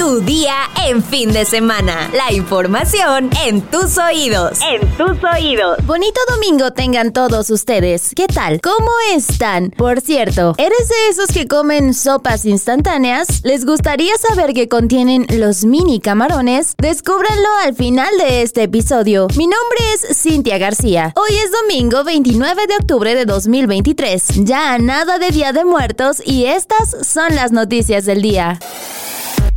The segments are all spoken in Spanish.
Tu día en fin de semana. La información en tus oídos. En tus oídos. Bonito domingo tengan todos ustedes. ¿Qué tal? ¿Cómo están? Por cierto, ¿eres de esos que comen sopas instantáneas? ¿Les gustaría saber qué contienen los mini camarones? Descúbranlo al final de este episodio. Mi nombre es Cintia García. Hoy es domingo 29 de octubre de 2023. Ya nada de Día de Muertos y estas son las noticias del día.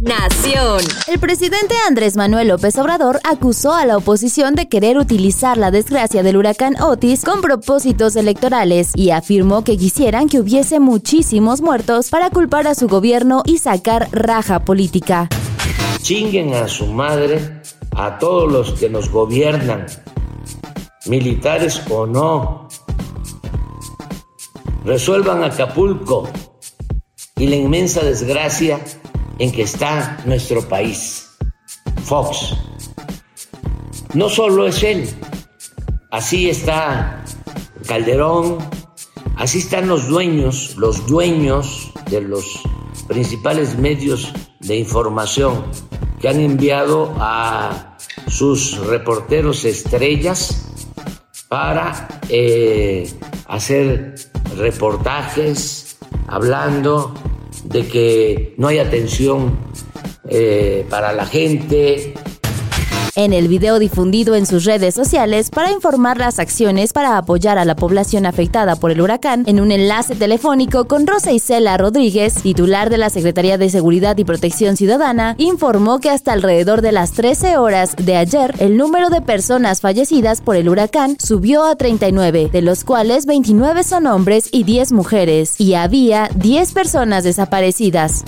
Nación. El presidente Andrés Manuel López Obrador acusó a la oposición de querer utilizar la desgracia del huracán Otis con propósitos electorales y afirmó que quisieran que hubiese muchísimos muertos para culpar a su gobierno y sacar raja política. Chinguen a su madre a todos los que nos gobiernan, militares o no. Resuelvan Acapulco y la inmensa desgracia en que está nuestro país. Fox. No solo es él, así está Calderón, así están los dueños, los dueños de los principales medios de información que han enviado a sus reporteros estrellas para eh, hacer reportajes hablando de que no hay atención eh, para la gente, en el video difundido en sus redes sociales para informar las acciones para apoyar a la población afectada por el huracán, en un enlace telefónico con Rosa Isela Rodríguez, titular de la Secretaría de Seguridad y Protección Ciudadana, informó que hasta alrededor de las 13 horas de ayer, el número de personas fallecidas por el huracán subió a 39, de los cuales 29 son hombres y 10 mujeres, y había 10 personas desaparecidas.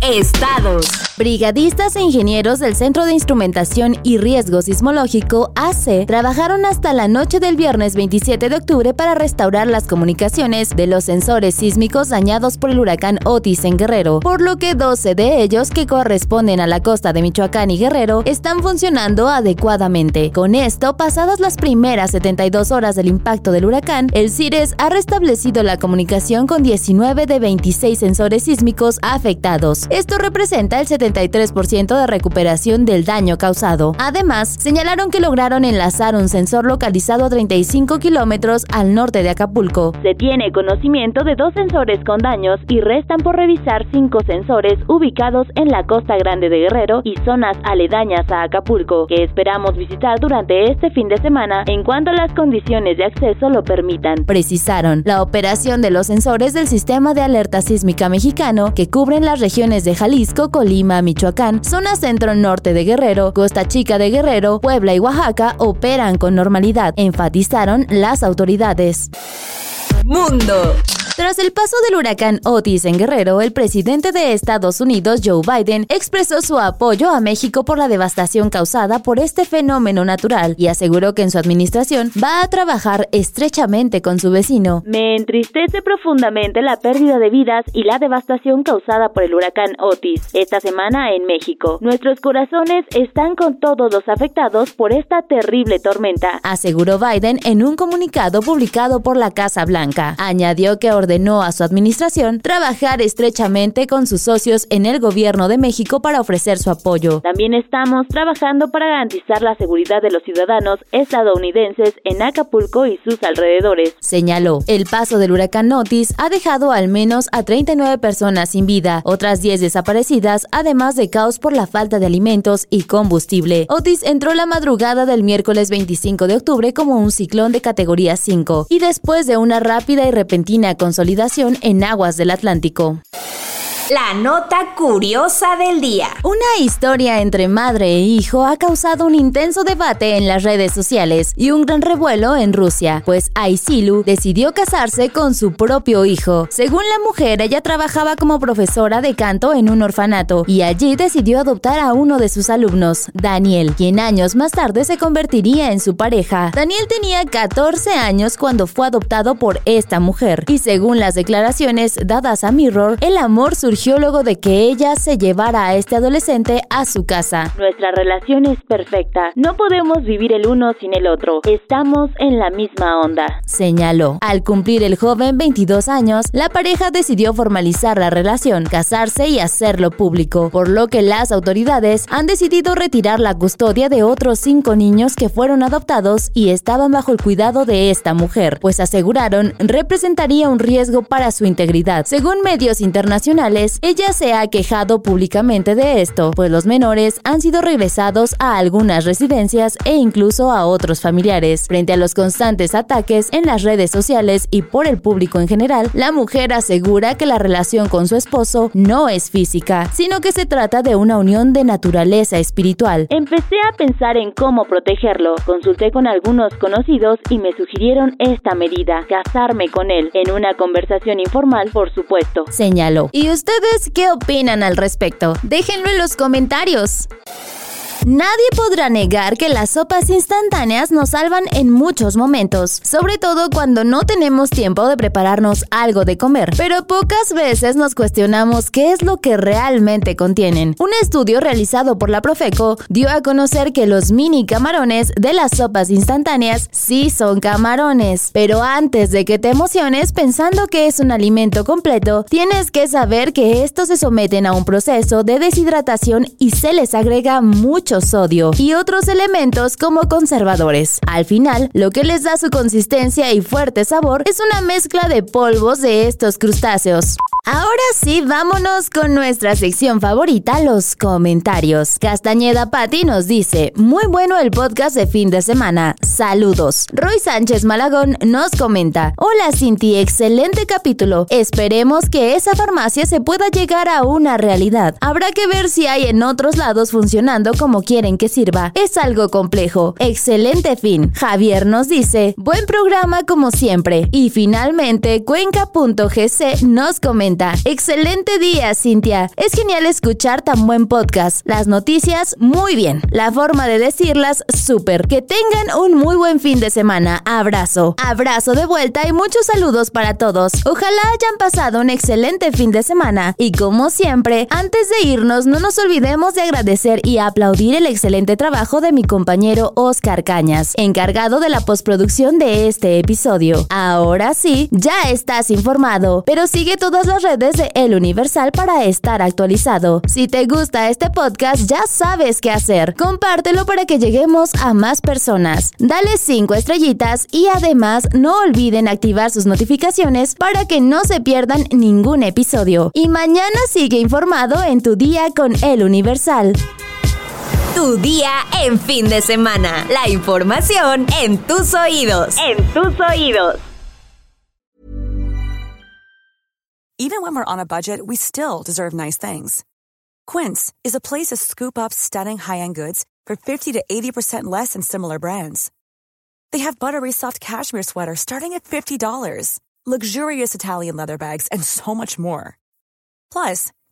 Estados. Brigadistas e ingenieros del Centro de Instrumentación y Riesgo Sismológico, AC, trabajaron hasta la noche del viernes 27 de octubre para restaurar las comunicaciones de los sensores sísmicos dañados por el huracán Otis en Guerrero, por lo que 12 de ellos, que corresponden a la costa de Michoacán y Guerrero, están funcionando adecuadamente. Con esto, pasadas las primeras 72 horas del impacto del huracán, el CIRES ha restablecido la comunicación con 19 de 26 sensores sísmicos afectados. Esto representa el 73% de recuperación del daño causado. Además, señalaron que lograron enlazar un sensor localizado a 35 kilómetros al norte de Acapulco. Se tiene conocimiento de dos sensores con daños y restan por revisar cinco sensores ubicados en la costa grande de Guerrero y zonas aledañas a Acapulco, que esperamos visitar durante este fin de semana en cuanto las condiciones de acceso lo permitan. Precisaron la operación de los sensores del sistema de alerta sísmica mexicano que cubren las regiones de Jalisco, Colima, Michoacán, zona centro-norte de Guerrero, Costa Chica de Guerrero, Puebla y Oaxaca operan con normalidad, enfatizaron las autoridades. Mundo. Tras el paso del huracán Otis en Guerrero, el presidente de Estados Unidos, Joe Biden, expresó su apoyo a México por la devastación causada por este fenómeno natural y aseguró que en su administración va a trabajar estrechamente con su vecino. Me entristece profundamente la pérdida de vidas y la devastación causada por el huracán Otis esta semana en México. Nuestros corazones están con todos los afectados por esta terrible tormenta, aseguró Biden en un comunicado publicado por la Casa Blanca. Añadió que ordenó a su administración trabajar estrechamente con sus socios en el gobierno de México para ofrecer su apoyo. También estamos trabajando para garantizar la seguridad de los ciudadanos estadounidenses en Acapulco y sus alrededores. Señaló, el paso del huracán Otis ha dejado al menos a 39 personas sin vida, otras 10 desaparecidas, además de caos por la falta de alimentos y combustible. Otis entró la madrugada del miércoles 25 de octubre como un ciclón de categoría 5 y después de una rápida y repentina consolidación en aguas del Atlántico. La nota curiosa del día. Una historia entre madre e hijo ha causado un intenso debate en las redes sociales y un gran revuelo en Rusia, pues Aisilu decidió casarse con su propio hijo. Según la mujer, ella trabajaba como profesora de canto en un orfanato y allí decidió adoptar a uno de sus alumnos, Daniel, quien años más tarde se convertiría en su pareja. Daniel tenía 14 años cuando fue adoptado por esta mujer y según las declaraciones dadas a Mirror, el amor surgió surgió luego de que ella se llevara a este adolescente a su casa. Nuestra relación es perfecta. No podemos vivir el uno sin el otro. Estamos en la misma onda. Señaló. Al cumplir el joven 22 años, la pareja decidió formalizar la relación, casarse y hacerlo público, por lo que las autoridades han decidido retirar la custodia de otros cinco niños que fueron adoptados y estaban bajo el cuidado de esta mujer, pues aseguraron representaría un riesgo para su integridad. Según medios internacionales, ella se ha quejado públicamente de esto, pues los menores han sido regresados a algunas residencias e incluso a otros familiares. Frente a los constantes ataques en las redes sociales y por el público en general, la mujer asegura que la relación con su esposo no es física, sino que se trata de una unión de naturaleza espiritual. Empecé a pensar en cómo protegerlo. Consulté con algunos conocidos y me sugirieron esta medida, casarme con él, en una conversación informal, por supuesto. Señaló. ¿Y ustedes qué opinan al respecto? Déjenlo en los comentarios. Nadie podrá negar que las sopas instantáneas nos salvan en muchos momentos, sobre todo cuando no tenemos tiempo de prepararnos algo de comer, pero pocas veces nos cuestionamos qué es lo que realmente contienen. Un estudio realizado por la Profeco dio a conocer que los mini camarones de las sopas instantáneas sí son camarones, pero antes de que te emociones pensando que es un alimento completo, tienes que saber que estos se someten a un proceso de deshidratación y se les agrega mucho sodio y otros elementos como conservadores. Al final, lo que les da su consistencia y fuerte sabor es una mezcla de polvos de estos crustáceos. Ahora sí, vámonos con nuestra sección favorita, los comentarios. Castañeda Patti nos dice, muy bueno el podcast de fin de semana. Saludos. Roy Sánchez Malagón nos comenta, hola Cinti, excelente capítulo. Esperemos que esa farmacia se pueda llegar a una realidad. Habrá que ver si hay en otros lados funcionando como quieren que sirva. Es algo complejo. Excelente fin. Javier nos dice, buen programa como siempre. Y finalmente, cuenca.gc nos comenta, Excelente día, Cintia. Es genial escuchar tan buen podcast. Las noticias, muy bien. La forma de decirlas, súper. Que tengan un muy buen fin de semana. Abrazo. Abrazo de vuelta y muchos saludos para todos. Ojalá hayan pasado un excelente fin de semana. Y como siempre, antes de irnos, no nos olvidemos de agradecer y aplaudir el excelente trabajo de mi compañero Oscar Cañas, encargado de la postproducción de este episodio. Ahora sí, ya estás informado, pero sigue todas las redes de El Universal para estar actualizado. Si te gusta este podcast, ya sabes qué hacer. Compártelo para que lleguemos a más personas. Dale 5 estrellitas y además no olviden activar sus notificaciones para que no se pierdan ningún episodio. Y mañana sigue informado en tu día con El Universal. Tu día en fin de semana. La información en tus oídos. En tus oídos. Even when we're on a budget, we still deserve nice things. Quince is a place to scoop up stunning high-end goods for 50 to 80% less than similar brands. They have buttery soft cashmere sweaters starting at $50, luxurious Italian leather bags, and so much more. Plus,